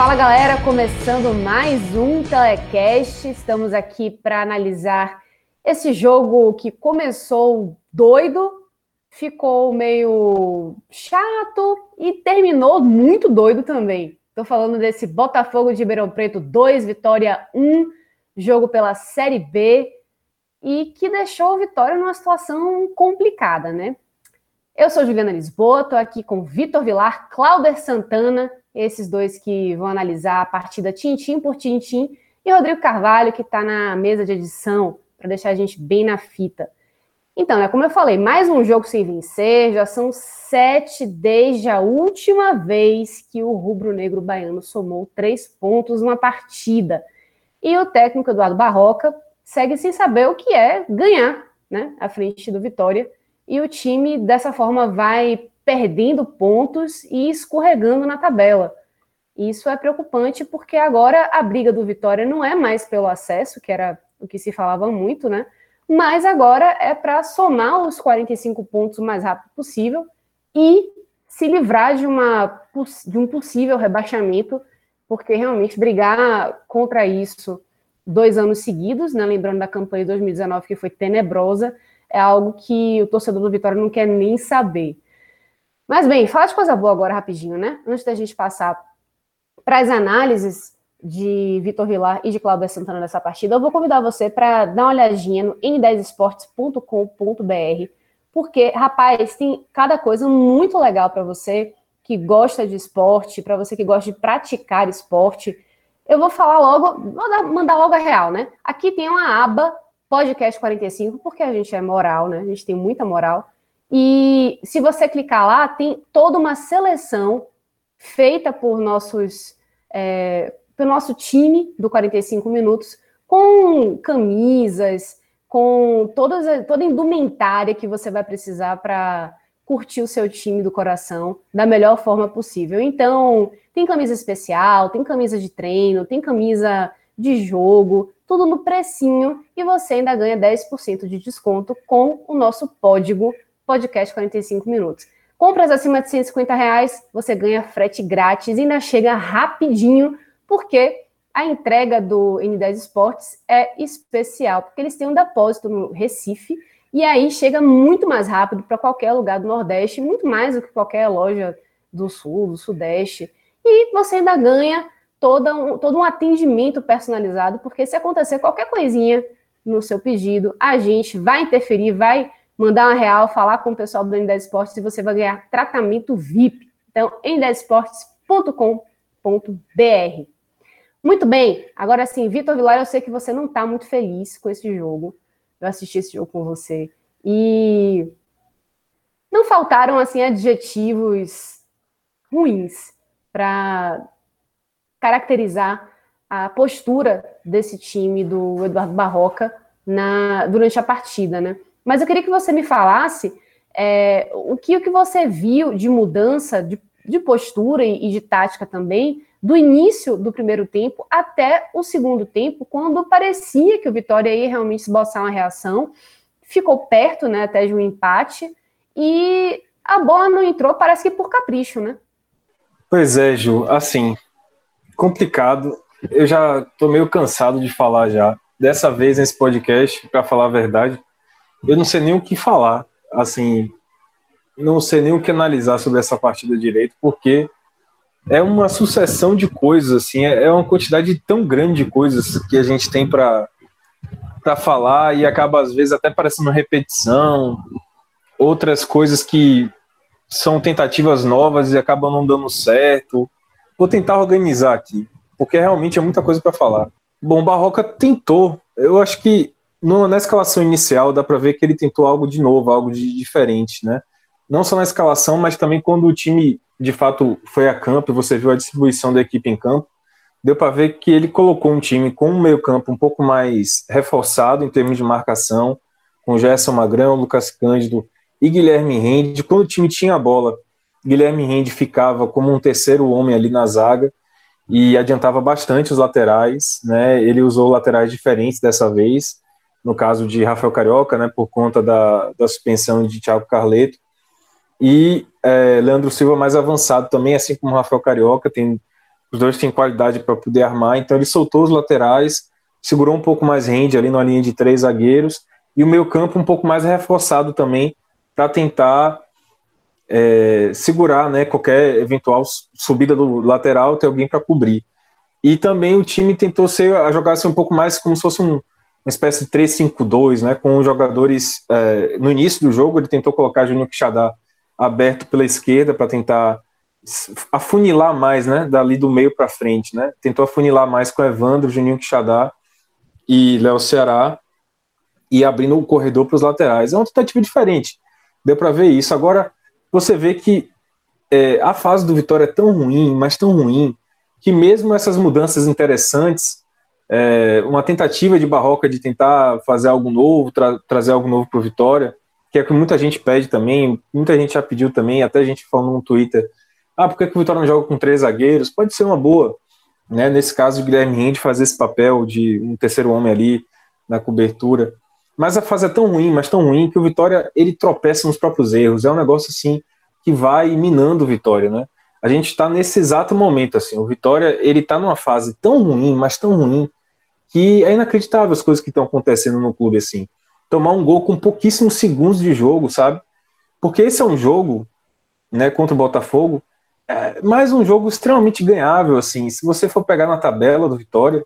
Fala galera, começando mais um Telecast. Estamos aqui para analisar esse jogo que começou doido, ficou meio chato e terminou muito doido também. Estou falando desse Botafogo de Ribeirão Preto 2, Vitória 1, jogo pela Série B e que deixou o Vitória numa situação complicada, né? Eu sou Juliana Lisboa, estou aqui com Vitor Vilar, Cláudio Santana esses dois que vão analisar a partida tintim por tintim, e Rodrigo Carvalho, que está na mesa de edição, para deixar a gente bem na fita. Então, né, como eu falei, mais um jogo sem vencer, já são sete desde a última vez que o rubro-negro baiano somou três pontos numa partida. E o técnico Eduardo Barroca segue sem saber o que é ganhar, né, à frente do Vitória. E o time, dessa forma, vai perdendo pontos e escorregando na tabela. Isso é preocupante porque agora a briga do Vitória não é mais pelo acesso, que era o que se falava muito, né? Mas agora é para somar os 45 pontos o mais rápido possível e se livrar de, uma, de um possível rebaixamento, porque realmente brigar contra isso dois anos seguidos, né? Lembrando da campanha de 2019 que foi tenebrosa, é algo que o torcedor do Vitória não quer nem saber. Mas bem, fala de coisa boa agora rapidinho, né? Antes da gente passar para as análises de Vitor Vilar e de Cláudio Santana nessa partida, eu vou convidar você para dar uma olhadinha no n10esportes.com.br, porque, rapaz, tem cada coisa muito legal para você que gosta de esporte, para você que gosta de praticar esporte. Eu vou falar logo, vou dar, mandar logo a real, né? Aqui tem uma aba Podcast 45, porque a gente é moral, né? A gente tem muita moral. E se você clicar lá, tem toda uma seleção feita por nossos, é, pelo nosso time do 45 minutos, com camisas, com todas, toda a indumentária que você vai precisar para curtir o seu time do coração da melhor forma possível. Então, tem camisa especial, tem camisa de treino, tem camisa de jogo, tudo no precinho e você ainda ganha 10% de desconto com o nosso código podcast 45 minutos. Compras acima de 150 reais, você ganha frete grátis e ainda chega rapidinho, porque a entrega do N10 Esportes é especial, porque eles têm um depósito no Recife e aí chega muito mais rápido para qualquer lugar do Nordeste, muito mais do que qualquer loja do Sul, do Sudeste. E você ainda ganha todo um, todo um atendimento personalizado, porque se acontecer qualquer coisinha no seu pedido, a gente vai interferir, vai mandar uma real, falar com o pessoal do N10 Esportes e você vai ganhar tratamento VIP. Então, n10esportes.com.br. Muito bem, agora sim, Vitor Vilar, eu sei que você não está muito feliz com esse jogo. Eu assisti esse jogo com você. E não faltaram, assim, adjetivos ruins para caracterizar a postura desse time do Eduardo Barroca na, durante a partida, né? Mas eu queria que você me falasse é, o, que, o que você viu de mudança de, de postura e, de tática também, do início do primeiro tempo até o segundo tempo, quando parecia que o Vitória ia realmente esboçar uma reação, ficou perto né, até de um empate, e a bola não entrou, parece que por capricho, né? Pois é, Ju, assim, complicado. Eu já tô meio cansado de falar já. Dessa vez nesse podcast, para falar a verdade, eu não sei nem o que falar, assim, não sei nem o que analisar sobre essa partida direito, porque é uma sucessão de coisas, assim, é, é uma quantidade tão grande de coisas que a gente tem para para falar e acaba às vezes até parecendo repetição. outras coisas que são tentativas novas e acabam não dando certo. Vou tentar organizar aqui, porque realmente é muita coisa para falar. Bom, Barroca tentou. Eu acho que no, na escalação inicial dá para ver que ele tentou algo de novo, algo de diferente, né? Não só na escalação, mas também quando o time de fato foi a campo você viu a distribuição da equipe em campo, deu para ver que ele colocou um time com um meio-campo um pouco mais reforçado em termos de marcação, com Gerson Magrão, Lucas Cândido e Guilherme Rende. Quando o time tinha a bola, Guilherme Rende ficava como um terceiro homem ali na zaga e adiantava bastante os laterais, né? Ele usou laterais diferentes dessa vez, no caso de Rafael Carioca, né, por conta da, da suspensão de Thiago Carleto, e é, Leandro Silva mais avançado também, assim como Rafael Carioca, tem os dois têm qualidade para poder armar, então ele soltou os laterais, segurou um pouco mais rende ali na linha de três zagueiros, e o meio campo um pouco mais reforçado também, para tentar é, segurar né, qualquer eventual subida do lateral, ter alguém para cobrir. E também o time tentou ser, a jogar assim, um pouco mais como se fosse um, uma espécie de 3-5-2, né, com os jogadores. É, no início do jogo, ele tentou colocar Júnior Quixadá aberto pela esquerda para tentar afunilar mais, né, dali do meio para frente, né? Tentou afunilar mais com Evandro, Juninho Quixadá e Léo Ceará e abrindo o corredor para os laterais. É uma tentativa diferente. Deu para ver isso. Agora você vê que é, a fase do Vitória é tão ruim, mas tão ruim, que mesmo essas mudanças interessantes, é, uma tentativa de Barroca de tentar fazer algo novo, tra trazer algo novo para o Vitória, que é o que muita gente pede também, muita gente já pediu também, até a gente falou no Twitter, ah, por que, que o Vitória não joga com três zagueiros? Pode ser uma boa, né? Nesse caso, o Guilherme Rende fazer esse papel de um terceiro homem ali na cobertura. Mas a fase é tão ruim, mas tão ruim, que o Vitória ele tropeça nos próprios erros. É um negócio assim que vai minando o Vitória, né? A gente está nesse exato momento, assim. O Vitória ele está numa fase tão ruim, mas tão ruim, que é inacreditável as coisas que estão acontecendo no clube, assim. Tomar um gol com pouquíssimos segundos de jogo, sabe? Porque esse é um jogo, né, contra o Botafogo, é mais um jogo extremamente ganhável, assim. Se você for pegar na tabela do Vitória,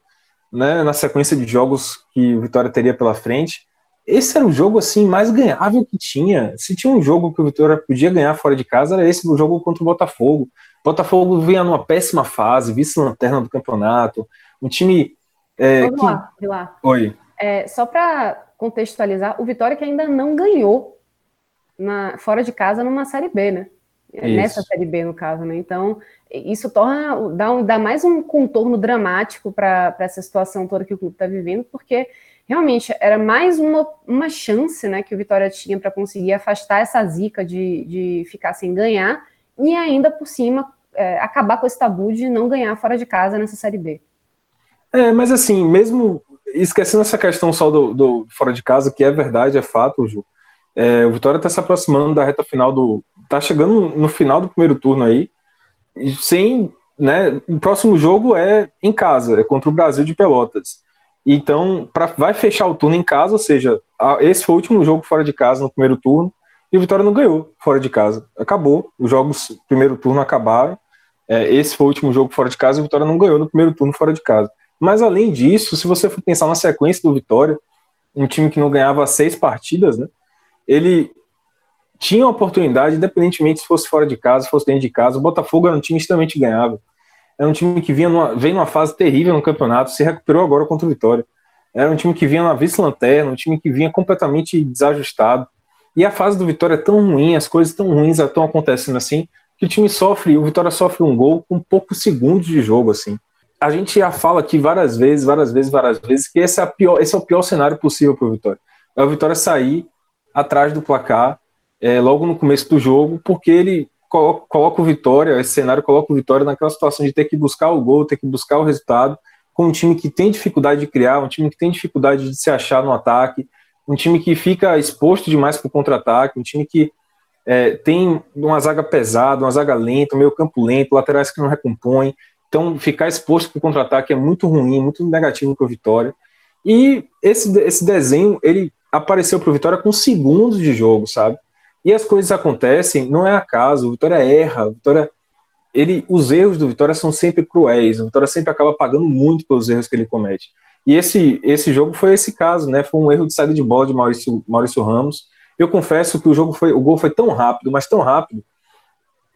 né, na sequência de jogos que o Vitória teria pela frente, esse era o jogo assim mais ganhável que tinha. Se tinha um jogo que o Vitória podia ganhar fora de casa, era esse o jogo contra o Botafogo. O Botafogo vinha numa péssima fase, vice-lanterna do campeonato, um time. É, Vamos que... lá, lá. Oi. É, só para contextualizar, o Vitória que ainda não ganhou na, fora de casa numa Série B, né? É, isso. nessa Série B, no caso, né? Então, isso torna, dá, um, dá mais um contorno dramático para essa situação toda que o clube está vivendo, porque realmente era mais uma, uma chance né, que o Vitória tinha para conseguir afastar essa zica de, de ficar sem ganhar e ainda por cima é, acabar com esse tabu de não ganhar fora de casa nessa Série B. É, mas assim, mesmo esquecendo essa questão só do, do fora de casa, que é verdade, é fato, Ju, é, o Vitória está se aproximando da reta final do, tá chegando no final do primeiro turno aí, sem, né, o próximo jogo é em casa, é contra o Brasil de Pelotas. Então, pra, vai fechar o turno em casa, ou seja, a, esse foi o último jogo fora de casa no primeiro turno, e o Vitória não ganhou fora de casa. Acabou, os jogos primeiro turno acabaram, é, esse foi o último jogo fora de casa, e o Vitória não ganhou no primeiro turno fora de casa. Mas além disso, se você for pensar na sequência do Vitória, um time que não ganhava seis partidas, né, ele tinha oportunidade, independentemente se fosse fora de casa, se fosse dentro de casa. O Botafogo era um time extremamente ganhável. Era um time que vinha numa, veio numa fase terrível no campeonato, se recuperou agora contra o Vitória. Era um time que vinha na vice-lanterna, um time que vinha completamente desajustado. E a fase do Vitória é tão ruim, as coisas tão ruins estão acontecendo assim, que o time sofre, o Vitória sofre um gol com poucos segundos de jogo, assim. A gente já fala aqui várias vezes, várias vezes, várias vezes, que esse é, pior, esse é o pior cenário possível para o Vitória. É o Vitória sair atrás do placar é, logo no começo do jogo, porque ele coloca, coloca o Vitória, esse cenário coloca o Vitória naquela situação de ter que buscar o gol, ter que buscar o resultado, com um time que tem dificuldade de criar, um time que tem dificuldade de se achar no ataque, um time que fica exposto demais para o contra-ataque, um time que é, tem uma zaga pesada, uma zaga lenta, meio campo lento, laterais que não recompõem. Então, ficar exposto para o contra-ataque é muito ruim, muito negativo para o Vitória. E esse, esse desenho, ele apareceu para o Vitória com segundos de jogo, sabe? E as coisas acontecem, não é acaso, o Vitória erra, o Vitória, ele, os erros do Vitória são sempre cruéis, o Vitória sempre acaba pagando muito pelos erros que ele comete. E esse, esse jogo foi esse caso, né? Foi um erro de saída de bola de Maurício, Maurício Ramos. Eu confesso que o jogo foi, o gol foi tão rápido, mas tão rápido.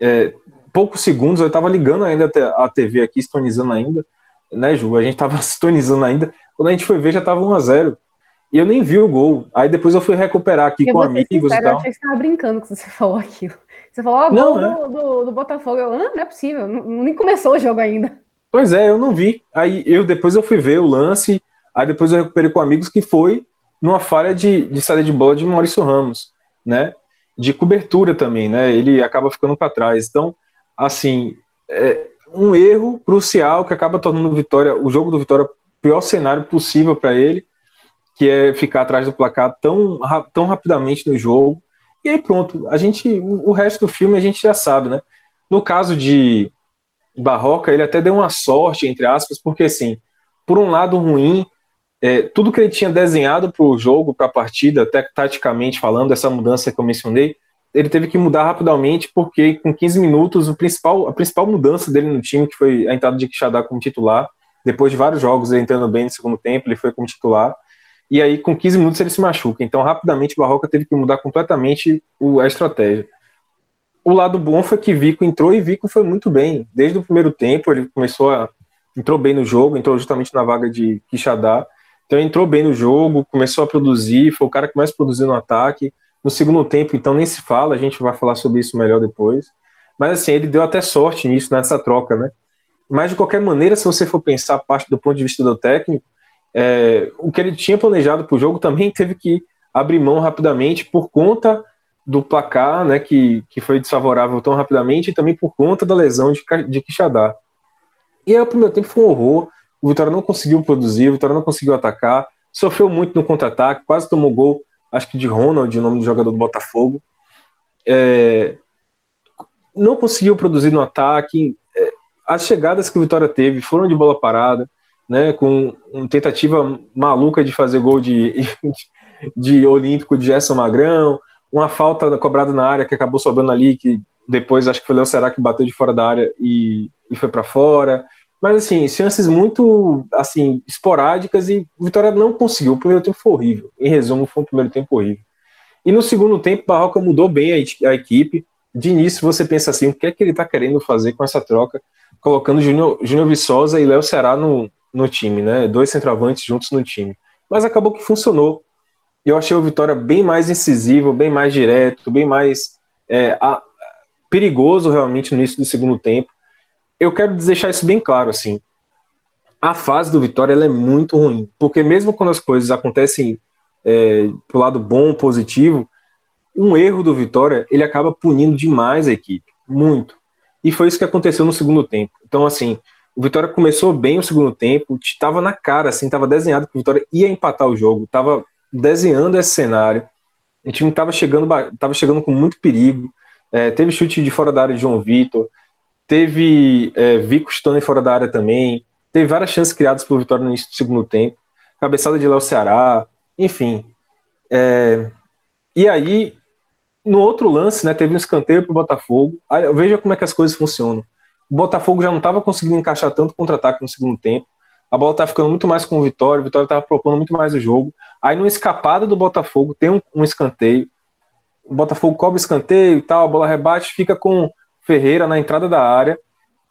É, poucos segundos, eu estava ligando ainda a TV aqui, sintonizando ainda, né, Ju? A gente estava sintonizando ainda. Quando a gente foi ver, já estava 1 a 0 E eu nem vi o gol. Aí depois eu fui recuperar aqui eu com amigos sincero, e tal. Eu achei que você estava brincando quando você falou aquilo. Você falou, ó, oh, gol é. do, do, do, Botafogo. Eu, ah, não é possível, não, nem começou o jogo ainda. Pois é, eu não vi. Aí eu depois eu fui ver o lance, aí depois eu recuperei com amigos que foi numa falha de, de saída de bola de Maurício Ramos, né? De cobertura também, né? Ele acaba ficando para trás. Então, assim, é um erro crucial que acaba tornando o Vitória, o jogo do Vitória, o pior cenário possível para ele, que é ficar atrás do placar tão, tão rapidamente no jogo. E aí pronto, a gente, o resto do filme a gente já sabe, né? No caso de Barroca, ele até deu uma sorte, entre aspas, porque assim, por um lado ruim, é, tudo que ele tinha desenhado para o jogo, para a partida, até taticamente falando, essa mudança que eu mencionei, ele teve que mudar rapidamente, porque com 15 minutos, o principal, a principal mudança dele no time, que foi a entrada de Quixadá como titular, depois de vários jogos ele entrando bem no segundo tempo, ele foi como titular, e aí com 15 minutos ele se machuca. Então, rapidamente, o Barroca teve que mudar completamente o, a estratégia. O lado bom foi que Vico entrou e Vico foi muito bem. Desde o primeiro tempo, ele começou a. entrou bem no jogo, entrou justamente na vaga de Quixadá. Então entrou bem no jogo, começou a produzir, foi o cara que mais produziu no ataque. No segundo tempo, então, nem se fala, a gente vai falar sobre isso melhor depois. Mas assim, ele deu até sorte nisso, nessa troca, né? Mas de qualquer maneira, se você for pensar a parte do ponto de vista do técnico, é, o que ele tinha planejado para o jogo também teve que abrir mão rapidamente por conta do placar, né, que, que foi desfavorável tão rapidamente, e também por conta da lesão de, de Quixadá. E aí o primeiro tempo foi um horror, o Vitória não conseguiu produzir, o Vitória não conseguiu atacar, sofreu muito no contra-ataque, quase tomou gol, acho que de Ronald, o nome do jogador do Botafogo. É, não conseguiu produzir no ataque. É, as chegadas que o Vitória teve foram de bola parada, né, com uma tentativa maluca de fazer gol de, de, de Olímpico de Gerson Magrão, uma falta cobrada na área que acabou sobrando ali, que depois acho que foi o Léo Será que bateu de fora da área e, e foi para fora. Mas, assim, chances muito, assim, esporádicas e Vitória não conseguiu. O primeiro tempo foi horrível. Em resumo, foi um primeiro tempo horrível. E no segundo tempo, Barroca mudou bem a, equipe. De início, você pensa assim, o que é que ele está querendo fazer com essa troca, colocando Júnior, Júnior Viçosa e Léo Será no, no time, né? Dois centroavantes juntos no time. Mas acabou que funcionou. Eu achei o Vitória bem mais incisivo, bem mais direto, bem mais é, a, perigoso realmente no início do segundo tempo eu quero deixar isso bem claro, assim. A fase do Vitória é muito ruim, porque mesmo quando as coisas acontecem é, pro lado bom, positivo, um erro do Vitória ele acaba punindo demais a equipe, muito. E foi isso que aconteceu no segundo tempo. Então, assim, o Vitória começou bem o segundo tempo, estava na cara, assim, estava desenhado que o Vitória ia empatar o jogo, estava desenhando esse cenário. O time estava chegando, tava chegando com muito perigo. É, teve chute de fora da área de João Vitor, Teve é, Vico Stone fora da área também. Teve várias chances criadas por Vitória no início do segundo tempo. Cabeçada de Léo Ceará. Enfim. É, e aí, no outro lance, né, teve um escanteio para o Botafogo. Aí, veja como é que as coisas funcionam. O Botafogo já não estava conseguindo encaixar tanto contra-ataque no segundo tempo. A bola estava ficando muito mais com o Vitória. O Vitória estava propondo muito mais o jogo. Aí, numa escapada do Botafogo, tem um, um escanteio. O Botafogo cobre o escanteio e tal. A bola rebate, fica com Ferreira na entrada da área.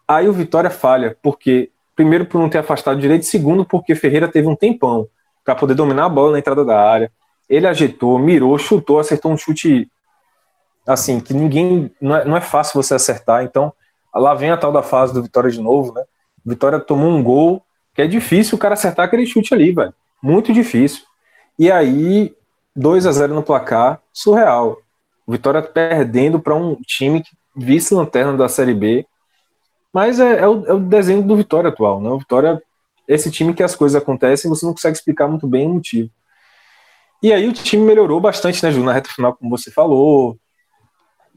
Aí o Vitória falha, porque primeiro por não ter afastado direito, segundo porque Ferreira teve um tempão para poder dominar a bola na entrada da área. Ele ajeitou, mirou, chutou, acertou um chute assim que ninguém não é, não é fácil você acertar. Então lá vem a tal da fase do Vitória de novo, né? Vitória tomou um gol que é difícil o cara acertar aquele chute ali, velho. Muito difícil. E aí 2 a 0 no placar, surreal. Vitória perdendo para um time que vice-lanterna da Série B. Mas é, é, o, é, o, desenho do Vitória atual, né? O Vitória, esse time que as coisas acontecem, você não consegue explicar muito bem o motivo. E aí o time melhorou bastante, né, Ju, na reta final, como você falou.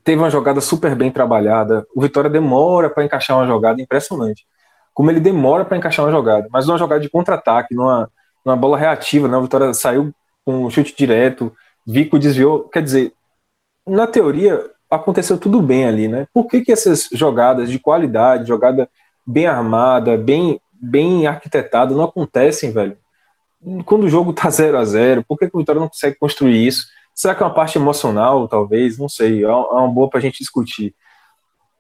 Teve uma jogada super bem trabalhada. O Vitória demora para encaixar uma jogada impressionante. Como ele demora para encaixar uma jogada, mas numa jogada de contra-ataque, numa, numa bola reativa, né? O Vitória saiu com um chute direto, Vico desviou. Quer dizer, na teoria, aconteceu tudo bem ali, né? Por que, que essas jogadas de qualidade, jogada bem armada, bem, bem arquitetada, não acontecem, velho? Quando o jogo tá 0 a 0 por que, que o Vitória não consegue construir isso? Será que é uma parte emocional, talvez? Não sei, é uma boa para a gente discutir.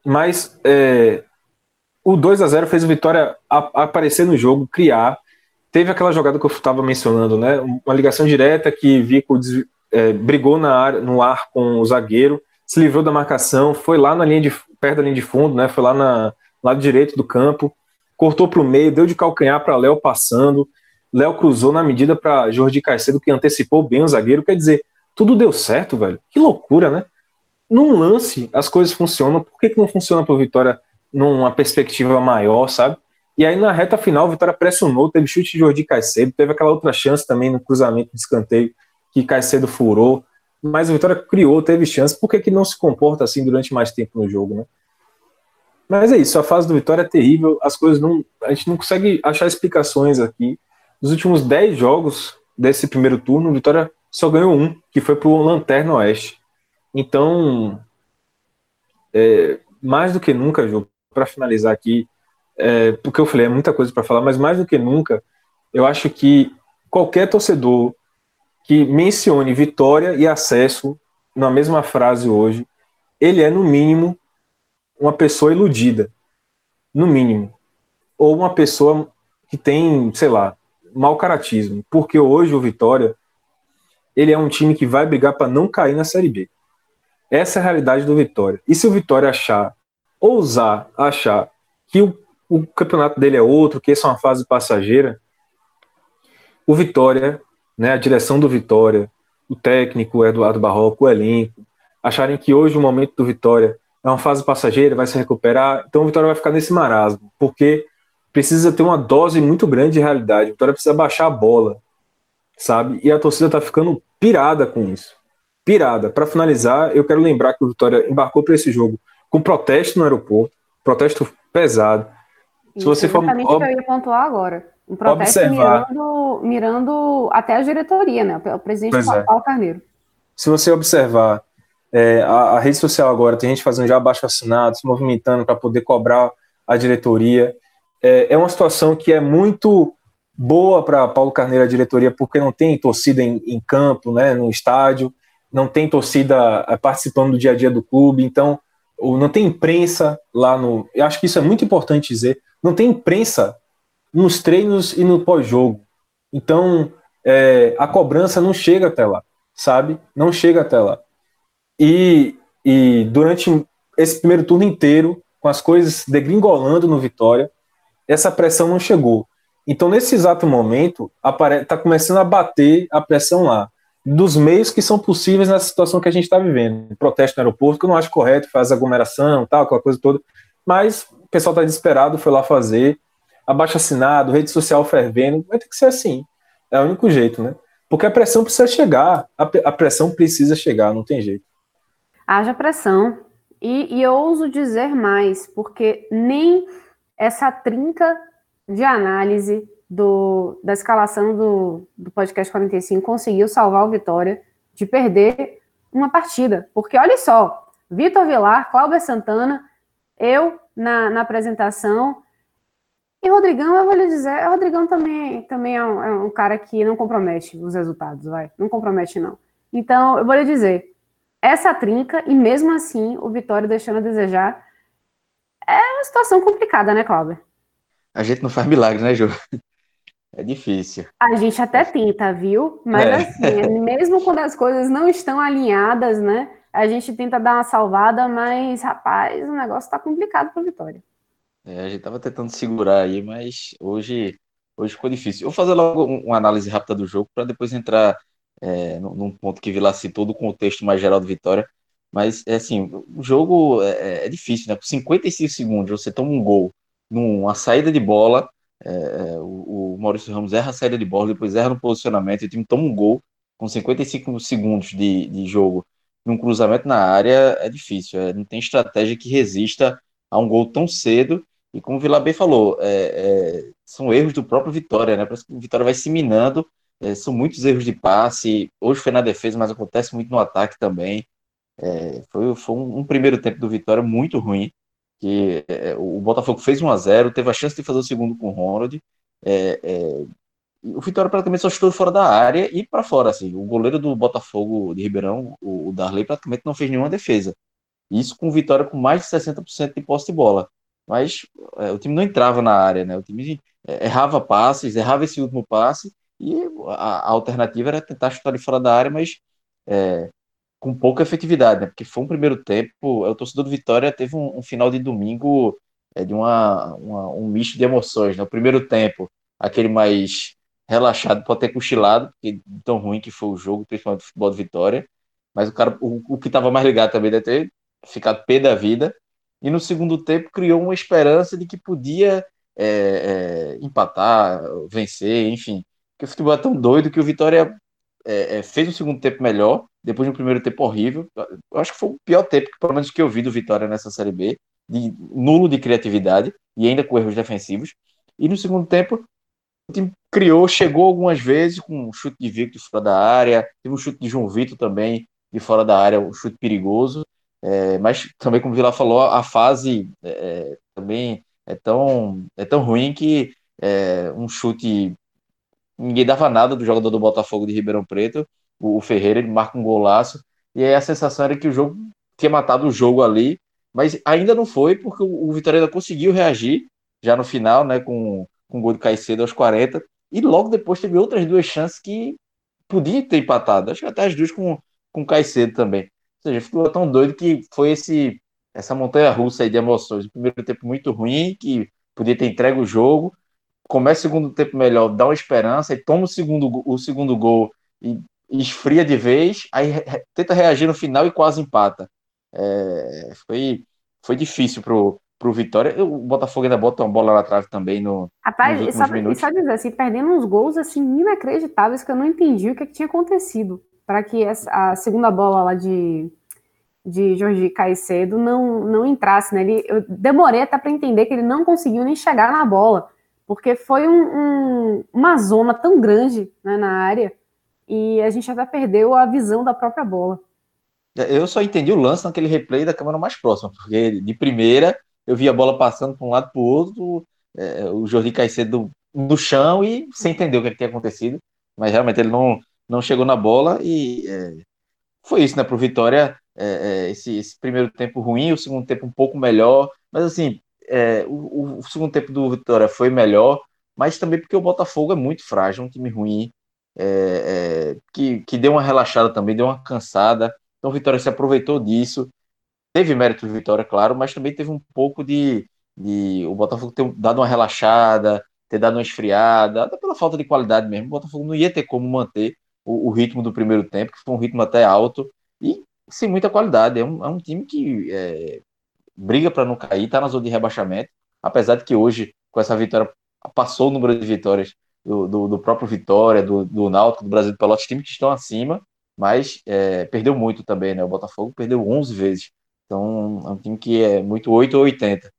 Mas é, o 2 a 0 fez o Vitória aparecer no jogo, criar. Teve aquela jogada que eu estava mencionando, né? Uma ligação direta que Vico é, brigou na área, no ar com o zagueiro, se livrou da marcação, foi lá na linha de perto da linha de fundo, né? Foi lá na lado direito do campo, cortou para o meio, deu de calcanhar para Léo passando. Léo cruzou na medida para Jordi Caicedo, que antecipou bem o zagueiro. Quer dizer, tudo deu certo, velho. Que loucura, né? Num lance, as coisas funcionam. Por que, que não funciona para Vitória numa perspectiva maior, sabe? E aí na reta final, o Vitória pressionou, teve chute de Jordi Caicedo, teve aquela outra chance também no cruzamento de escanteio que Caicedo furou, mas o Vitória criou, teve chance, por que, que não se comporta assim durante mais tempo no jogo, né? Mas é isso, a fase do Vitória é terrível, as coisas não. A gente não consegue achar explicações aqui. Nos últimos 10 jogos desse primeiro turno, o Vitória só ganhou um, que foi pro Lanterna Oeste. Então, é, mais do que nunca, Ju, para finalizar aqui, é, porque eu falei, é muita coisa para falar, mas mais do que nunca, eu acho que qualquer torcedor que mencione vitória e acesso na mesma frase hoje, ele é, no mínimo, uma pessoa iludida. No mínimo. Ou uma pessoa que tem, sei lá, mau caratismo. Porque hoje o Vitória, ele é um time que vai brigar para não cair na Série B. Essa é a realidade do Vitória. E se o Vitória achar, ousar achar que o, o campeonato dele é outro, que essa é uma fase passageira, o Vitória, né, a direção do Vitória, o técnico, o Eduardo Barroco, o elenco, acharem que hoje o momento do Vitória é uma fase passageira, vai se recuperar, então o Vitória vai ficar nesse marasmo, porque precisa ter uma dose muito grande de realidade. O Vitória precisa baixar a bola, sabe? E a torcida tá ficando pirada com isso. Pirada. Para finalizar, eu quero lembrar que o Vitória embarcou para esse jogo com protesto no aeroporto, protesto pesado. Se você for exatamente o que eu ia pontuar agora. Um protesto observar, mirando, mirando até a diretoria, né? O presidente é. Paulo Carneiro. Se você observar é, a, a, rede social agora, tem gente fazendo já abaixo assinado, se movimentando para poder cobrar a diretoria. É, é uma situação que é muito boa para Paulo Carneiro, a diretoria, porque não tem torcida em, em campo, né, no estádio, não tem torcida é, participando do dia a dia do clube, então não tem imprensa lá no. Eu acho que isso é muito importante dizer. Não tem imprensa nos treinos e no pós-jogo. Então, é, a cobrança não chega até lá, sabe? Não chega até lá. E, e durante esse primeiro turno inteiro, com as coisas degringolando no Vitória, essa pressão não chegou. Então, nesse exato momento, está começando a bater a pressão lá dos meios que são possíveis nessa situação que a gente está vivendo. Protesto no aeroporto, que eu não acho correto, faz aglomeração, tal, aquela coisa toda. Mas o pessoal está desesperado, foi lá fazer. Abaixo assinado, rede social fervendo. Vai ter que ser assim. É o único jeito, né? Porque a pressão precisa chegar. A, pressão precisa chegar, não tem jeito. Haja pressão. E, e eu ouso dizer mais, porque nem essa trinca de análise do, da escalação do, do podcast 45 conseguiu salvar o Vitória de perder uma partida. Porque olha só, Vitor Vilar, Cláudio Santana, eu na, na, apresentação. E Rodrigão, eu vou lhe dizer, o Rodrigão também, também é um, é um, cara que não compromete os resultados, vai. Não compromete, não. Então, eu vou lhe dizer, essa trinca, e mesmo assim, o Vitória deixando a desejar, é uma situação complicada, né, Cláudio? A gente não faz milagre, né, Ju? É difícil. A gente até tenta, viu? Mas é. assim, mesmo quando as coisas não estão alinhadas, né? A gente tenta dar uma salvada, mas, rapaz, o negócio tá complicado para Vitória. É, a gente tava tentando segurar aí, mas hoje, hoje ficou difícil. Eu vou fazer logo uma análise rápida do jogo para depois entrar é, num ponto que Vila citou do contexto mais geral do Vitória. Mas, é assim, o jogo é, é difícil, né? Por 55 segundos você toma um gol numa saída de bola é, é, o, o, Maurício Ramos erra a saída de bola, depois erra no posicionamento, e o time toma um gol com 55 segundos de, de jogo num cruzamento na área, é difícil. É, não tem estratégia que resista a um gol tão cedo. E como o Vila falou, é, é, são erros do próprio Vitória, né? Parece que o Vitória vai se minando. É, são muitos erros de passe. Hoje foi na defesa, mas acontece muito no ataque também. foi foi um, um primeiro tempo do Vitória muito ruim que é, o Botafogo fez 1 a 0 teve a chance de fazer o segundo com o Ronald, é, é, o Vitória praticamente só chutou fora da área e para fora, assim. O goleiro do Botafogo de Ribeirão, o, Darley, praticamente não fez nenhuma defesa. Isso com Vitória com mais de 60% de posse de bola. Mas é, o time não entrava na área, né? O time é, errava passes, errava esse último passe e a, a alternativa era tentar chutar de fora da área, mas é, com pouca efetividade, né? Porque foi um primeiro tempo, o torcedor do Vitória teve um, um final de domingo é, de uma, uma, um misto de emoções, né? O primeiro tempo, aquele mais relaxado, pode ter cochilado, porque tão ruim que foi o jogo, principalmente do futebol de Vitória, mas o cara, o, o que estava mais ligado também deve ter ficado pé da vida, e no segundo tempo criou uma esperança de que podia é, é, empatar, vencer, enfim, que o futebol é tão doido que o Vitória é, é, fez um segundo tempo melhor, depois de um primeiro tempo horrível. Eu acho que foi o pior tempo, pelo menos que eu vi do Vitória nessa Série B, de nulo de criatividade e ainda com erros defensivos. E no segundo tempo, o time criou, chegou algumas vezes com um chute de Victor fora da área, teve um chute de João Vitor também de fora da área, um chute perigoso. É, mas também, como o Vila falou, a fase é, também é tão, é tão ruim que é, um chute ninguém dava nada do jogador do Botafogo de Ribeirão Preto, o, Ferreira, ele marca um golaço, e aí a sensação era que o jogo tinha matado o jogo ali, mas ainda não foi, porque o, o Vitória ainda conseguiu reagir, já no final, né, com, com o gol de Caicedo aos 40, e logo depois teve outras duas chances que podia ter empatado, acho que até as duas com, com Caicedo também. Ou seja, ficou tão doido que foi esse essa montanha russa aí de emoções. O primeiro tempo muito ruim, que podia ter entregue o jogo, começa o segundo tempo melhor, dá uma esperança, e toma o segundo, o segundo gol e, esfria de vez, aí re, tenta reagir no final e quase empata. É, foi, foi difícil pro, pro Vitória. O Botafogo ainda bota uma bola lá atrás também no. Rapaz, nos só, minutos. só dizer assim, perdendo uns gols assim inacreditáveis que eu não entendi o que, é que tinha acontecido. Para que a segunda bola lá de, de Jorge Caicedo não, não entrasse, né? Ele, eu demorei até para entender que ele não conseguiu nem chegar na bola porque foi um, um, uma zona tão grande né, na área e a gente até perdeu a visão da própria bola. Eu só entendi o lance naquele replay da câmera mais próxima, porque de primeira eu vi a bola passando para um lado para o outro, é, o Jordi Caicedo no chão e sem entender o que, é que tinha acontecido, mas realmente ele não, não chegou na bola e é, foi isso, né, para o Vitória, é, é, esse, esse primeiro tempo ruim, o segundo tempo um pouco melhor, mas assim, é, o, o, segundo tempo do Vitória foi melhor, mas também porque o Botafogo é muito frágil, um time ruim, é, é, que, que deu uma relaxada também, deu uma cansada. Então o Vitória se aproveitou disso. Teve mérito de Vitória, claro, mas também teve um pouco de, de o Botafogo ter dado uma relaxada, ter dado uma esfriada, até pela falta de qualidade mesmo. O Botafogo não ia ter como manter o, o ritmo do primeiro tempo, que foi um ritmo até alto, e sem muita qualidade. É um, é um time que é, briga para não cair, está na zona de rebaixamento, apesar de que hoje, com essa vitória, passou o número de vitórias do, do, do próprio Vitória, do, do Náutico, do Brasil do Pelotas, times que estão acima, mas é, perdeu muito também, né? O Botafogo perdeu 11 vezes. Então, é um time que é muito 8 ou 80.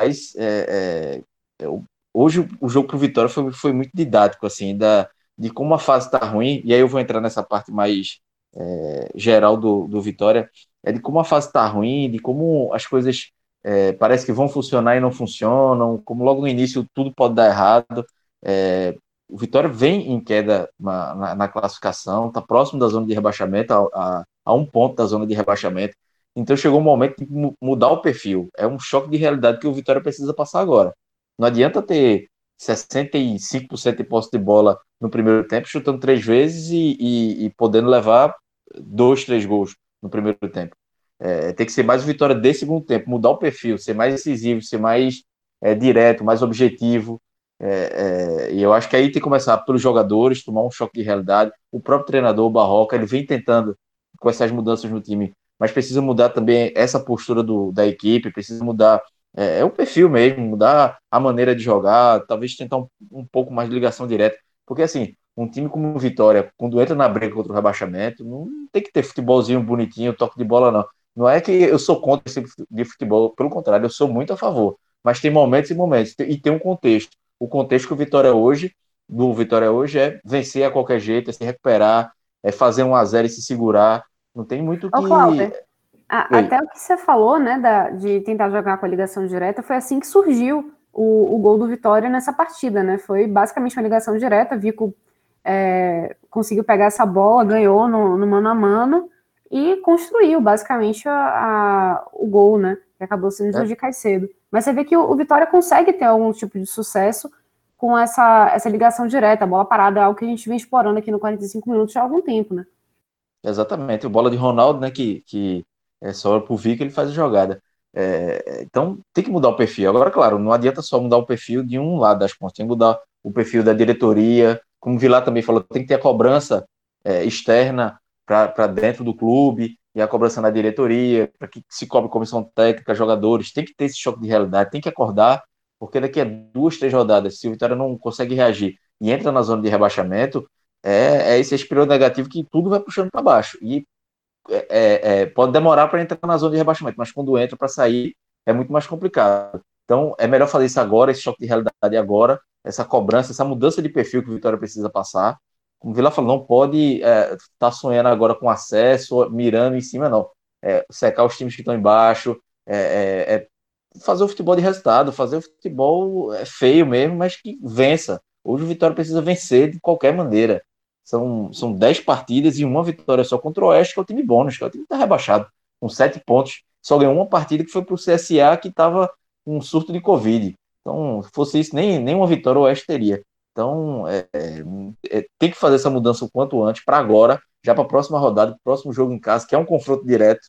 Mas é, é, hoje o jogo pro Vitória foi, foi muito didático, assim, da, de como a fase está ruim, e aí eu vou entrar nessa parte mais é, geral do, do Vitória, é de como a fase está ruim, de como as coisas é, parece que vão funcionar e não funcionam, como logo no início tudo pode dar errado. É, o Vitória vem em queda na, na, na classificação, está próximo da zona de rebaixamento, a, a, a, um ponto da zona de rebaixamento. Então chegou o momento de mudar o perfil. É um choque de realidade que o Vitória precisa passar agora. Não adianta ter 65% de posse de bola no primeiro tempo, chutando três vezes e, e, e podendo levar dois, três gols no primeiro tempo. É, tem que ser mais vitória desse segundo tempo, mudar o perfil, ser mais decisivo, ser mais é, direto, mais objetivo. É, é, e eu acho que aí tem que começar pelos jogadores, tomar um choque de realidade. O próprio treinador, o Barroca, ele vem tentando com essas mudanças no time, mas precisa mudar também essa postura do, da equipe, precisa mudar é, é, o perfil mesmo, mudar a maneira de jogar, talvez tentar um, um pouco mais de ligação direta. Porque assim, um time como o Vitória, quando entra na briga contra o rebaixamento, não tem que ter futebolzinho bonitinho, toque de bola, não. Não é que eu sou contra esse de futebol, pelo contrário, eu sou muito a favor. Mas tem momentos e momentos, e tem um contexto. O contexto que o Vitória hoje, do Vitória hoje, é vencer a qualquer jeito, é se recuperar, é fazer um a zero e se segurar. Não tem muito que. Ô, até o que você falou, né, da, de tentar jogar com a ligação direta, foi assim que surgiu o, o gol do Vitória nessa partida, né? Foi basicamente uma ligação direta. Vico é, conseguiu pegar essa bola, ganhou no, no, mano a mano e construiu basicamente a, a, o gol, né? Que acabou sendo é. de Caicedo. Mas você vê que o, o, Vitória consegue ter algum tipo de sucesso com essa, essa ligação direta, a bola parada, é algo que a gente vem explorando aqui no 45 minutos já há algum tempo, né? Exatamente, o bola de Ronaldo, né, que, que é só pro Vico, ele faz a jogada. É, então tem que mudar o perfil. Agora, claro, não adianta só mudar o perfil de um lado das pontas, tem que mudar o perfil da diretoria. Como o Vilar também falou, tem que ter a cobrança é, externa para dentro do clube e a cobrança na diretoria, para que se cobre comissão técnica, jogadores. Tem que ter esse choque de realidade, tem que acordar, porque daqui a duas, três rodadas, se o Vitória não consegue reagir e entra na zona de rebaixamento, é, é esse espírito negativo que tudo vai puxando para baixo. E é, é, é, pode demorar para entrar na zona de rebaixamento, mas quando entra para sair é muito mais complicado. Então é melhor fazer isso agora, esse choque de realidade agora, essa cobrança, essa mudança de perfil que o Vitória precisa passar. Como o Vila falou, não pode estar é, tá sonhando agora com acesso, mirando em cima, não. É, secar os times que estão embaixo, é, fazer o futebol de resultado, fazer o futebol é feio mesmo, mas que vença. Hoje o Vitória precisa vencer de qualquer maneira. São, são 10 partidas e uma vitória só contra o Oeste, que é o time bônus, que é o time que está rebaixado, com 7 pontos. Só ganhou uma partida que foi para o CSA, que estava com um surto de Covid. Então, se fosse isso, nem, nem uma vitória o Oeste teria. Então, é, é, é tem que fazer essa mudança o quanto antes, para agora, já para a próxima rodada, próximo jogo em casa, que é um confronto direto.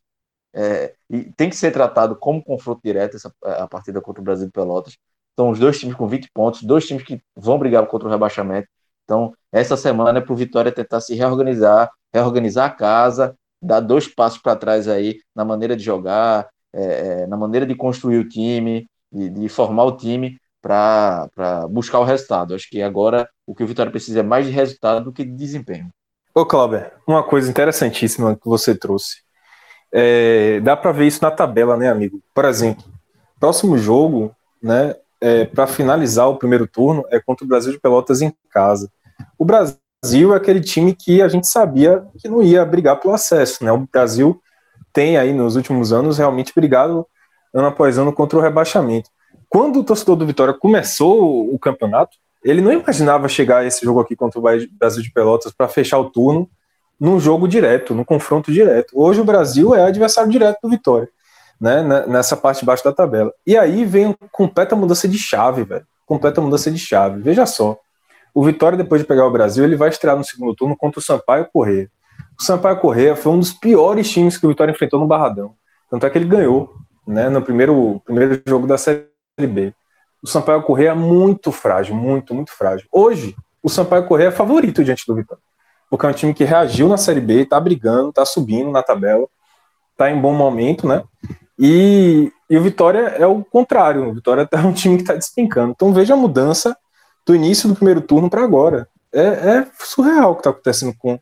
É, e tem que ser tratado como confronto direto essa, a partida contra o Brasil Pelotas. São os dois times com 20 pontos, dois times que vão brigar contra o rebaixamento. Então, essa semana é para o Vitória tentar se reorganizar, reorganizar a casa, dar dois passos para trás aí na maneira de jogar, é, é, na maneira de construir o time, de, de formar o time para buscar o resultado. Acho que agora o que o Vitória precisa é mais de resultado do que de desempenho. Ô, Cláudio, uma coisa interessantíssima que você trouxe. É, dá para ver isso na tabela, né, amigo? Por exemplo, próximo jogo, né, é, para finalizar o primeiro turno é contra o Brasil de Pelotas em casa. O Brasil é aquele time que a gente sabia que não ia brigar pelo acesso, né? O Brasil tem aí nos últimos anos realmente brigado ano após ano contra o rebaixamento. Quando o torcedor do Vitória começou o campeonato, ele não imaginava chegar a esse jogo aqui contra o Brasil de Pelotas para fechar o turno num jogo direto, num confronto direto. Hoje o Brasil é adversário direto do Vitória né, nessa parte de baixo da tabela. E aí vem completa mudança de chave, velho. Completa mudança de chave. Veja só. O Vitória, depois de pegar o Brasil, ele vai estrear no segundo turno contra o Sampaio Corrêa. O Sampaio Corrêa foi um dos piores times que o Vitória enfrentou no Barradão. Tanto é que ele ganhou, né, no primeiro, primeiro jogo da Série B. O Sampaio Corrêa é muito frágil, muito, muito frágil. Hoje, o Sampaio Corrêa é favorito diante do Vitória. Porque é um time que reagiu na Série B, tá brigando, tá subindo na tabela, tá em bom momento, né? E, e o Vitória é o contrário. O Vitória é um time que está despencando. Então veja a mudança do início do primeiro turno para agora. É, é, surreal o que está acontecendo com,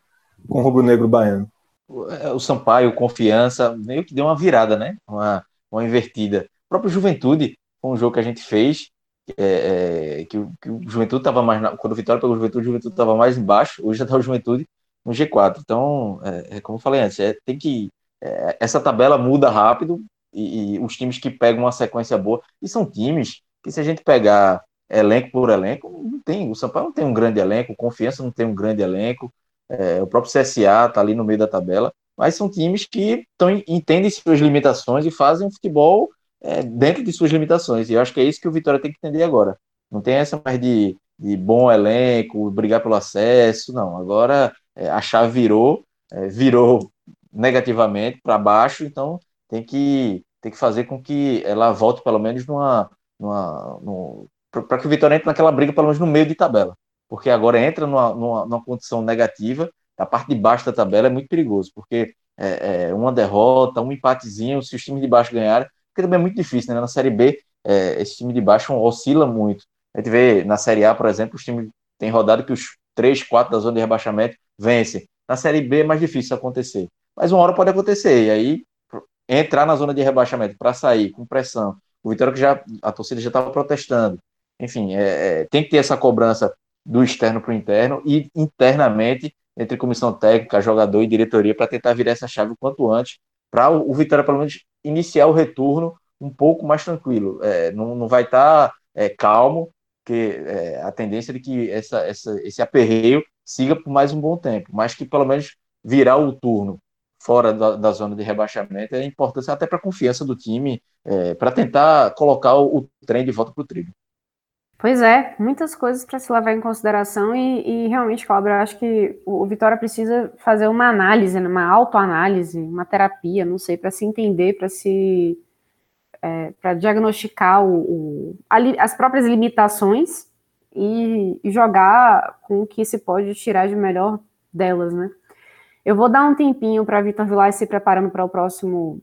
com o Rubro Negro Baiano. O Sampaio, confiança, meio que deu uma virada, né? Uma, uma invertida. O próprio Juventude, foi um jogo que a gente fez, é, é, que, que, o Juventude estava mais. Na, quando o Vitória pegou o Juventude, o Juventude estava mais embaixo, hoje já está o Juventude no G4. Então, é, é como eu falei antes, é, tem que. É, essa tabela muda rápido, e, e, os times que pegam uma sequência boa, e são times que se a gente pegar elenco por elenco, não tem, o Sampaio não tem um grande elenco, Confiança não tem um grande elenco, é, o próprio CSA está ali no meio da tabela, mas são times que tão, entendem suas limitações e fazem um futebol é, dentro de suas limitações, e eu acho que é isso que o Vitória tem que entender agora. Não tem essa mais de, de bom elenco, brigar pelo acesso, não. Agora é, a chave virou, é, virou negativamente para baixo, então tem que, tem que fazer com que ela volte pelo menos numa. numa para que o Vitória entre naquela briga, pelo menos no meio de tabela. Porque agora entra numa, numa, numa condição negativa, a parte de baixo da tabela é muito perigoso, porque é, é, uma derrota, um empatezinho, se os times de baixo ganharem, porque também é muito difícil, né? Na Série B, é, esse time de baixo oscila muito. A gente vê na Série A, por exemplo, os times têm rodado que os 3, 4 da zona de rebaixamento vencem. Na Série B é mais difícil acontecer. Mas uma hora pode acontecer, e aí entrar na zona de rebaixamento para sair com pressão. O Vitória que já a torcida já estava protestando. Enfim, é, é, tem que ter essa cobrança do externo para o interno e internamente entre comissão técnica, jogador e diretoria para tentar virar essa chave o quanto antes para o, o, Vitória pelo menos iniciar o retorno um pouco mais tranquilo. É, não, não vai estar tá é, calmo, que é, a tendência de que essa, essa, esse aperreio siga por mais um bom tempo, mas que pelo menos virar o turno fora da, da zona de rebaixamento é importante até para a confiança do time, é, para tentar colocar o, o trem de volta para o trilho. Pois é, muitas coisas para se levar em consideração e, e realmente, Cláudio, eu acho que o, Vitória precisa fazer uma análise, né, uma autoanálise, uma terapia, não sei, para se entender, para se é, para diagnosticar o, as próprias limitações e, e jogar com o que se pode tirar de melhor delas, né? Eu vou dar um tempinho para Vitor Vilar se preparando para o próximo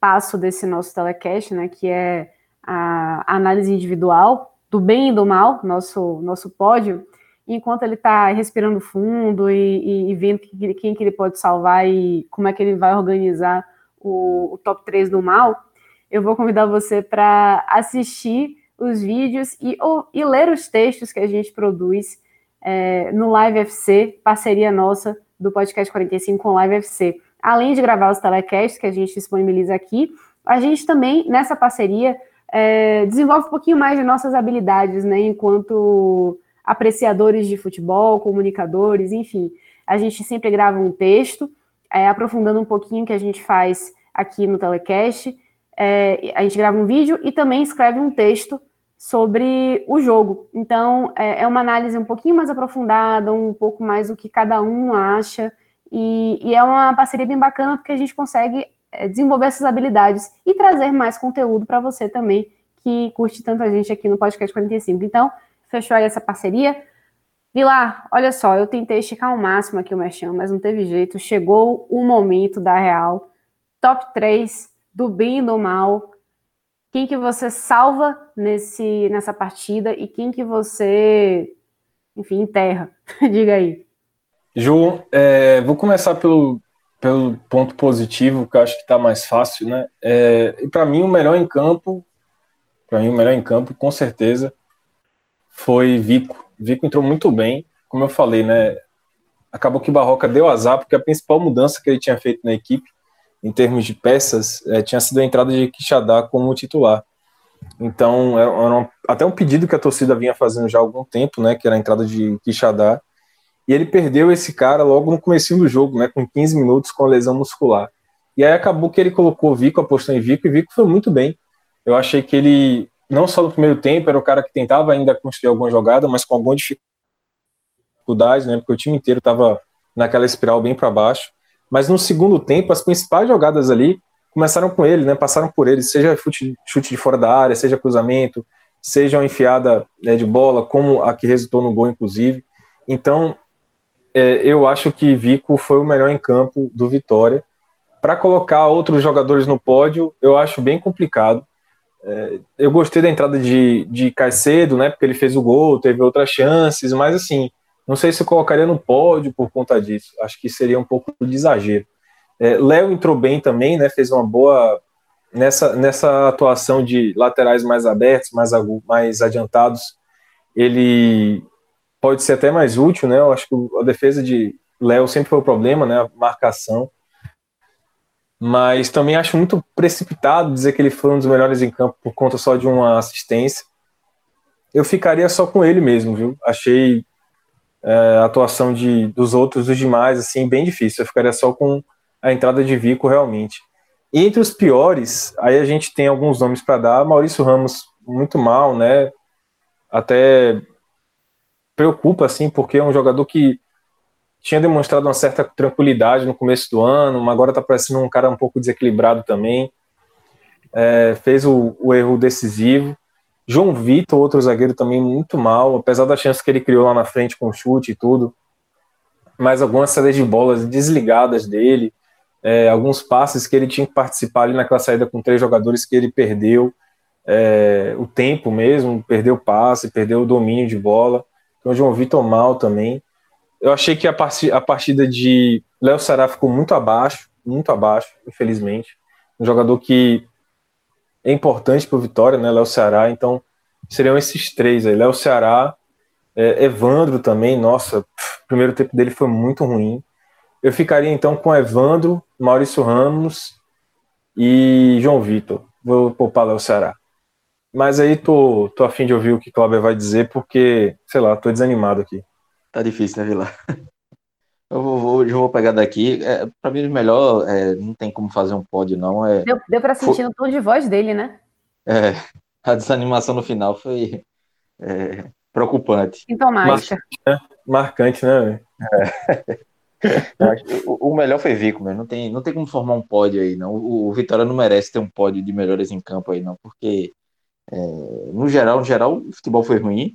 passo desse nosso telecast, né, que é a análise individual do bem e do mal, nosso, nosso pódio, enquanto ele está respirando fundo e, e, e vendo que, quem que ele pode salvar e como é que ele vai organizar o, o top 3 do mal, eu vou convidar você para assistir os vídeos e, ou, e ler os textos que a gente produz é, no Live FC, parceria nossa do Podcast 45 com Live FC. Além de gravar os telecasts que a gente disponibiliza aqui, a gente também, nessa parceria, é, desenvolve um pouquinho mais de nossas habilidades, né, enquanto apreciadores de futebol, comunicadores, enfim. A gente sempre grava um texto, é, aprofundando um pouquinho o que a gente faz aqui no telecast. É, a gente grava um vídeo e também escreve um texto sobre o jogo. Então, é, é uma análise um pouquinho mais aprofundada, um pouco mais o que cada um acha. E, e é uma parceria bem bacana porque a gente consegue é, desenvolver essas habilidades e trazer mais conteúdo para você também, que curte tanto a gente aqui no Podcast 45. Então, fechou aí essa parceria. Vilar, olha só, eu tentei esticar ao máximo aqui o Merchan, mas não teve jeito. Chegou o momento da real. Top 3 do bem e do mal. Quem que você salva nesse, nessa partida e quem que você, enfim, enterra? Diga aí. Ju, é, vou começar pelo, pelo ponto positivo, que eu acho que está mais fácil, né? É, e para mim o melhor em campo, para mim o melhor em campo, com certeza, foi Vico. Vico entrou muito bem, como eu falei, né? Acabou que Barroca deu azar, porque a principal mudança que ele tinha feito na equipe, em termos de peças, é, tinha sido a entrada de Quixadá como titular. Então, era, era até um pedido que a torcida vinha fazendo já há algum tempo, né? Que era a entrada de Quixadá e ele perdeu esse cara logo no começo do jogo, né, com 15 minutos com lesão muscular. E aí acabou que ele colocou Vico, apostou em Vico, e Vico foi muito bem. Eu achei que ele, não só no primeiro tempo, era o cara que tentava ainda construir alguma jogada, mas com alguma dificuldade, né, porque o time inteiro estava naquela espiral bem para baixo. Mas no segundo tempo, as principais jogadas ali começaram com ele, né, passaram por ele, seja chute, chute de fora da área, seja cruzamento, seja uma enfiada né, de bola, como a que resultou no gol, inclusive. Então, é, eu acho que Vico foi o melhor em campo do Vitória. Para colocar outros jogadores no pódio, eu acho bem complicado. É, eu gostei da entrada de, de Caicedo, né? Porque ele fez o gol, teve outras chances, mas assim, não sei se eu colocaria no pódio por conta disso. Acho que seria um pouco de exagero. É, Léo entrou bem também, né? Fez uma boa nessa, nessa atuação de laterais mais abertos, mais, mais adiantados. Ele pode ser até mais útil, né? Eu acho que a defesa de Léo sempre foi o problema, né? A marcação. Mas também acho muito precipitado dizer que ele foi um dos melhores em campo por conta só de uma assistência. Eu ficaria só com ele mesmo, viu? Achei é, atuação de, dos outros, dos demais, assim, bem difícil. Eu ficaria só com a entrada de Vico, realmente. E entre os piores, aí a gente tem alguns nomes para dar. Maurício Ramos, muito mal, né? Até preocupa, assim, porque é um jogador que tinha demonstrado uma certa tranquilidade no começo do ano, mas agora está parecendo um cara um pouco desequilibrado também. É, fez o, o, erro decisivo. João Vitor, outro zagueiro, também muito mal, apesar da chance que ele criou lá na frente com chute e tudo. Mas algumas saídas de bolas desligadas dele, é, alguns passes que ele tinha que participar ali naquela saída com três jogadores que ele perdeu é, o tempo mesmo, perdeu o passe, perdeu o domínio de bola. Então, o João Vitor mal também. Eu achei que a, partida, a partida de Léo Ceará ficou muito abaixo, muito abaixo, infelizmente. Um jogador que é importante para o Vitória, né? Léo Ceará. Então, seriam esses três aí: Léo Ceará, é, Evandro também. Nossa, o primeiro tempo dele foi muito ruim. Eu ficaria então com Evandro, Maurício Ramos e João Vitor. Vou poupar Léo Ceará. Mas aí tô, tô afim de ouvir o que Cláudio vai dizer, porque, sei lá, tô desanimado aqui. Tá difícil, né, Vila? Eu vou, vou, eu vou pegar daqui. É, para mim, o melhor, é, não tem como fazer um pódio, não. É, deu deu para sentir foi... no tom de voz dele, né? É, a desanimação no final foi é, preocupante. Sintomática. Mar... Marcante, né? É. o, o, melhor foi Vico, mas não tem, não tem como formar um pódio aí, não. O, o, Vitória não merece ter um pódio de melhores em campo aí, não, porque é, no geral, no geral, o futebol foi ruim.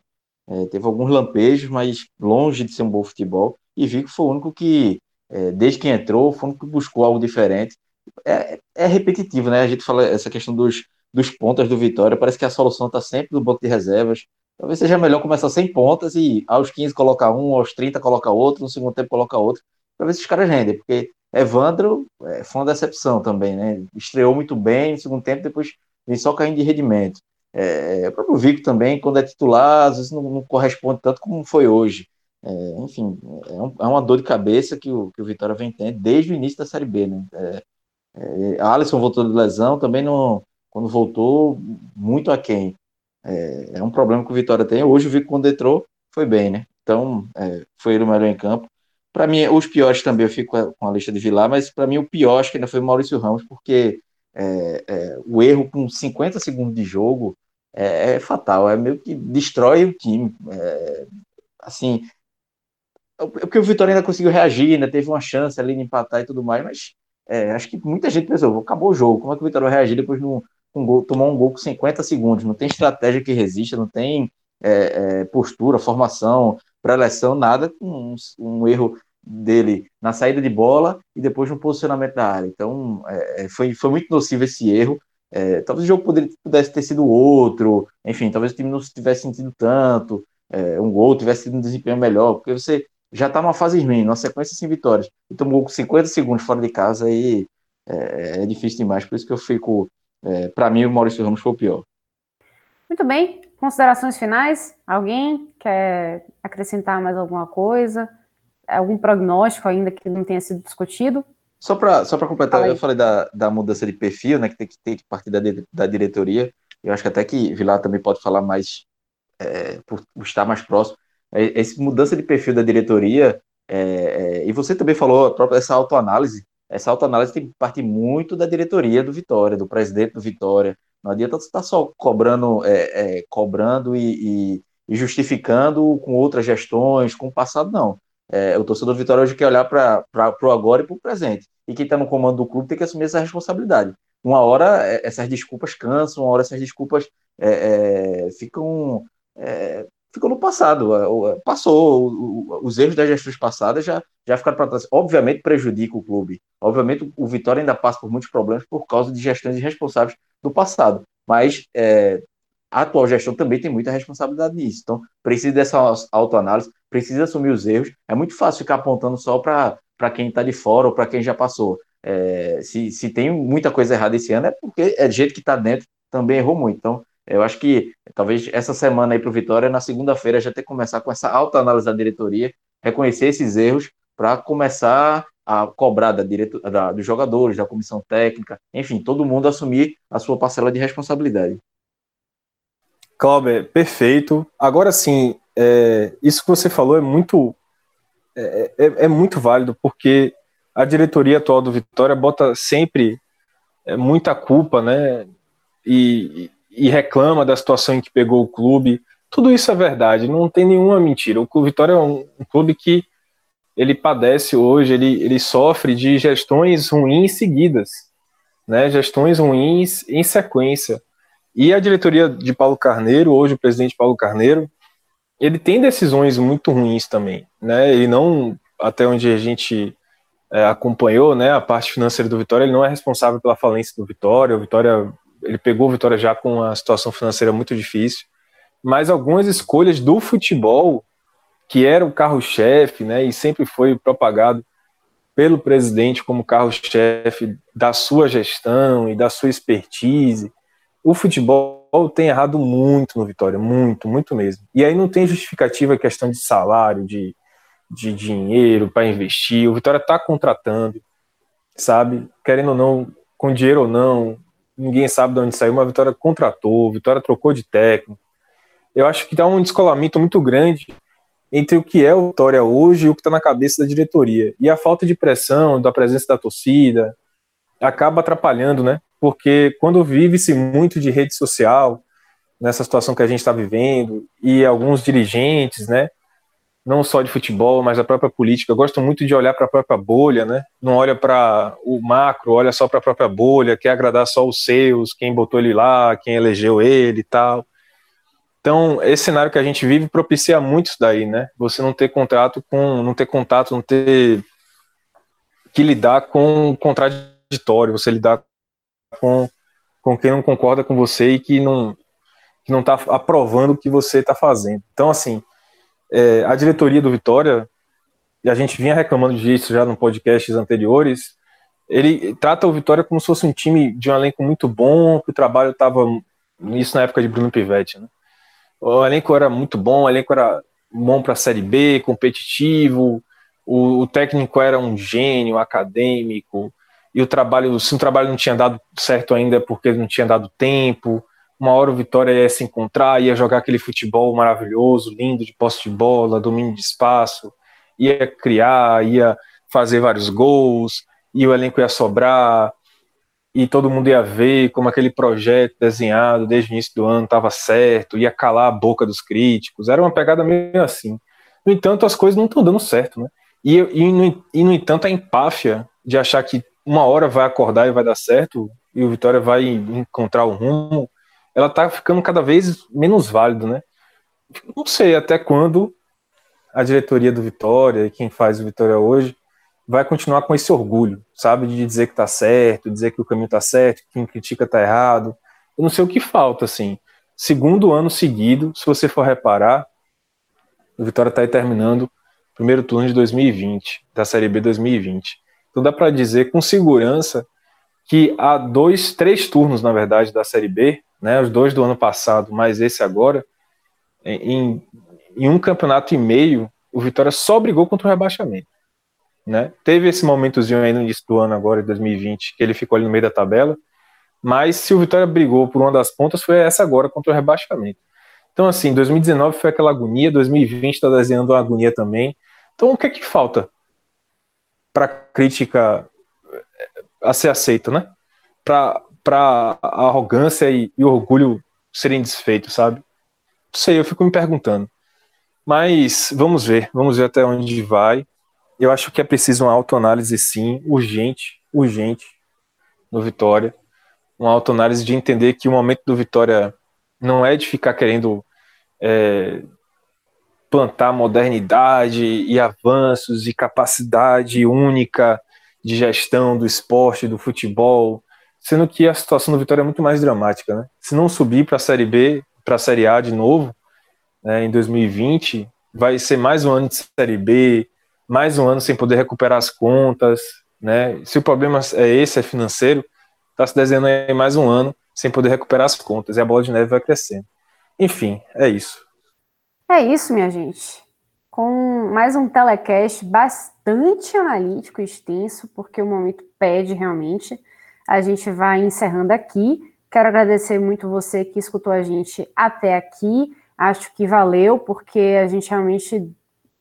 É, teve alguns lampejos, mas longe de ser um bom futebol. E Vico foi o único que, é, desde que entrou, foi o único que buscou algo diferente. É, é repetitivo, né? A gente fala essa questão dos, dos pontas do Vitória, parece que a solução está sempre no banco de reservas. Talvez seja melhor começar sem pontas e aos 15 colocar um, aos 30 colocar outro, no segundo tempo colocar outro, para ver se os caras rendem, porque Evandro é, foi uma decepção também, né? Estreou muito bem no segundo tempo, depois vem só caindo de rendimento. É, o próprio Vico também, quando é titular, às vezes não, não corresponde tanto como foi hoje. É, enfim, é, um, é, uma dor de cabeça que o, que o Vitória vem tendo desde o início da Série B. Né? É, é, Alisson voltou de lesão, também não, quando voltou, muito aquém. É, é um problema que o Vitória tem. Hoje Vico, quando entrou, foi bem, né? Então, é, foi ele o melhor em campo. Para mim, os piores também eu fico com a lista de Vilar, mas para mim o pior acho que ainda foi o Maurício Ramos, porque é, o erro com 50 segundos de jogo é, fatal, é meio que destrói o time. Assim, porque o Vitória ainda conseguiu reagir, ainda teve uma chance ali de empatar e tudo mais, mas é, acho que muita gente pensou, acabou o jogo, como é que o Vitória vai reagir depois de um, um gol, tomar um gol com 50 segundos? Não tem estratégia que resista, não tem é, é, postura, formação, preleção, nada um, um, erro dele na saída de bola e depois no posicionamento da área. Então, é, é, foi, foi muito nocivo esse erro. É, talvez o jogo poderia, pudesse ter sido outro, enfim, talvez o time não tivesse sentido tanto, um gol tivesse sido um desempenho melhor, porque você já está numa fase ruim, numa sequência sem vitórias, e tomou 50 segundos fora de casa, aí é, é difícil demais. Por isso que eu fico, é, para mim, o Maurício Ramos foi o pior. Muito bem. Considerações finais? Alguém quer acrescentar mais alguma coisa? Algum prognóstico ainda que não tenha sido discutido? Só para só completar, eu falei da, da mudança de perfil, né, que tem que, tem que partir da, da diretoria. Eu acho que até que Vilar também pode falar mais, é, por estar mais próximo. É, essa mudança de perfil da diretoria, é, é, e você também falou essa autoanálise, essa autoanálise tem partir muito da diretoria do Vitória, do presidente do Vitória. Não adianta você estar tá só cobrando, é, é, cobrando e, e, e, justificando com outras gestões, com o passado, não. É, o torcedor do Vitória hoje quer olhar para o agora e para o presente. E quem está no comando do clube tem que assumir essa responsabilidade. Uma hora essas desculpas cansam, uma hora essas desculpas ficam ficou no passado. Passou. Os erros das gestões passadas já, já ficaram para trás. Obviamente prejudica o clube. Obviamente o Vitória ainda passa por muitos problemas por causa de gestões irresponsáveis do passado. Mas é, a atual gestão também tem muita responsabilidade nisso. Então, precisa dessa autoanálise, precisa assumir os erros. É muito fácil ficar apontando só para quem está de fora ou para quem já passou. É, se, se tem muita coisa errada esse ano, é porque é de jeito que está dentro também errou muito. Então, eu acho que talvez essa semana aí para o Vitória, na segunda-feira, já ter começar com essa alta análise da diretoria, reconhecer esses erros para começar a cobrar da direto, da, dos jogadores, da comissão técnica, enfim, todo mundo assumir a sua parcela de responsabilidade. Cláudio, perfeito. Agora sim, é, isso que você falou é muito é, é, é, muito válido, porque a diretoria atual do Vitória bota sempre é, muita culpa, né? E, e reclama da situação em que pegou o clube. Tudo isso é verdade, não tem nenhuma mentira. O Vitória é um, um clube que ele padece hoje, ele, ele sofre de gestões ruins seguidas, né? Gestões ruins em sequência. E a diretoria de Paulo Carneiro, hoje o presidente Paulo Carneiro, ele tem decisões muito ruins também, né? Ele não, até onde a gente é, acompanhou, né, a parte financeira do Vitória, ele não é responsável pela falência do Vitória. O Vitória ele pegou o Vitória já com uma situação financeira muito difícil, mas algumas escolhas do futebol, que era o carro-chefe, né, e sempre foi propagado pelo presidente como carro-chefe da sua gestão e da sua expertise, o futebol tem errado muito no Vitória, muito, muito mesmo. E aí não tem justificativa a questão de salário, de, de dinheiro para investir. O Vitória está contratando, sabe? Querendo ou não, com dinheiro ou não, ninguém sabe de onde saiu, mas a Vitória contratou, a Vitória trocou de técnico. Eu acho que dá um descolamento muito grande entre o que é o Vitória hoje e o que está na cabeça da diretoria. E a falta de pressão, da presença da torcida, acaba atrapalhando, né? Porque quando vive-se muito de rede social, nessa situação que a gente está vivendo, e alguns dirigentes, né? Não só de futebol, mas da própria política, gostam muito de olhar para a própria bolha, né? Não olha para o macro, olha só para a própria bolha, quer agradar só os seus, quem botou ele lá, quem elegeu ele e tal. Então, esse cenário que a gente vive propicia muito isso daí, né? Você não ter contrato com, não ter contato, não ter que lidar com o contraditório, você lidar com, com quem não concorda com você e que não que não está aprovando o que você está fazendo. Então, assim, é, a diretoria do Vitória, e a gente vinha reclamando disso já no podcasts anteriores, ele trata o Vitória como se fosse um time de um elenco muito bom, que o trabalho estava isso na época de Bruno Pivetti, né? O elenco era muito bom, o elenco era bom para a Série B, competitivo, o, o, técnico era um gênio acadêmico, e o trabalho, se o trabalho não tinha dado certo ainda é porque não tinha dado tempo, uma hora o Vitória ia se encontrar, ia jogar aquele futebol maravilhoso, lindo, de posse de bola, domínio de espaço, ia criar, ia fazer vários gols, e o elenco ia sobrar, e todo mundo ia ver como aquele projeto desenhado desde o início do ano estava certo, ia calar a boca dos críticos, era uma pegada meio assim. No entanto, as coisas não estão dando certo, né? E, e, no, e, no entanto, a empáfia de achar que uma hora vai acordar e vai dar certo, e o Vitória vai encontrar o rumo, ela tá ficando cada vez menos válido, né? Não sei até quando a diretoria do Vitória e quem faz o Vitória hoje vai continuar com esse orgulho, sabe, de dizer que tá certo, dizer que o caminho tá certo, que quem critica tá errado. Eu não sei o que falta, assim. Segundo ano seguido, se você for reparar, o Vitória tá aí terminando primeiro turno de 2020, da Série B 2020. Então dá para dizer com segurança que há dois, três turnos, na verdade, da Série B, né, os dois do ano passado, mais esse agora, em, em um campeonato e meio, o Vitória só brigou contra o rebaixamento. Né? Teve esse momentozinho aí no início do ano agora, de 2020, que ele ficou ali no meio da tabela, mas se o Vitória brigou por uma das pontas, foi essa agora contra o rebaixamento. Então, assim, 2019 foi aquela agonia, 2020 está desenhando uma agonia também. Então, o que é que falta para crítica eh, a ser aceita, né? Para a arrogância e, e orgulho serem desfeitos, sabe? Não sei, eu fico me perguntando. Mas vamos ver, vamos ver até onde vai eu acho que é preciso uma autoanálise, sim, urgente, urgente, no Vitória. Uma autoanálise de entender que o momento do Vitória não é de ficar querendo é, plantar modernidade e avanços e capacidade única de gestão do esporte, do futebol, sendo que a situação do Vitória é muito mais dramática. Né? Se não subir para a Série B, para a Série A de novo, né, em 2020, vai ser mais um ano de Série B, mais um ano sem poder recuperar as contas, né? Se o problema é esse, é financeiro, está se desenhando aí mais um ano sem poder recuperar as contas e a bola de neve vai crescendo. Enfim, é isso. É isso, minha gente. Com mais um telecast bastante analítico extenso, porque o momento pede realmente. A gente vai encerrando aqui. Quero agradecer muito você que escutou a gente até aqui. Acho que valeu, porque a gente realmente,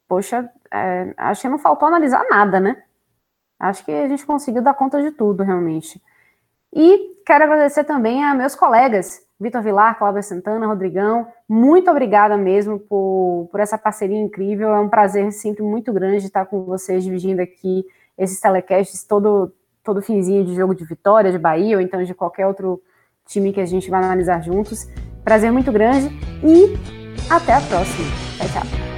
poxa, é, acho que não faltou analisar nada, né? Acho que a gente conseguiu dar conta de tudo, realmente. E quero agradecer também a meus colegas, Vitor Vilar, Cláudia Santana, Rodrigão. Muito obrigada mesmo por, por essa parceria incrível. É um prazer sempre muito grande estar com vocês, dividindo aqui esses telecasts todo, todo finzinho de jogo de vitória, de Bahia, ou então de qualquer outro time que a gente vai analisar juntos. Prazer muito grande e até a próxima. Tchau, tchau.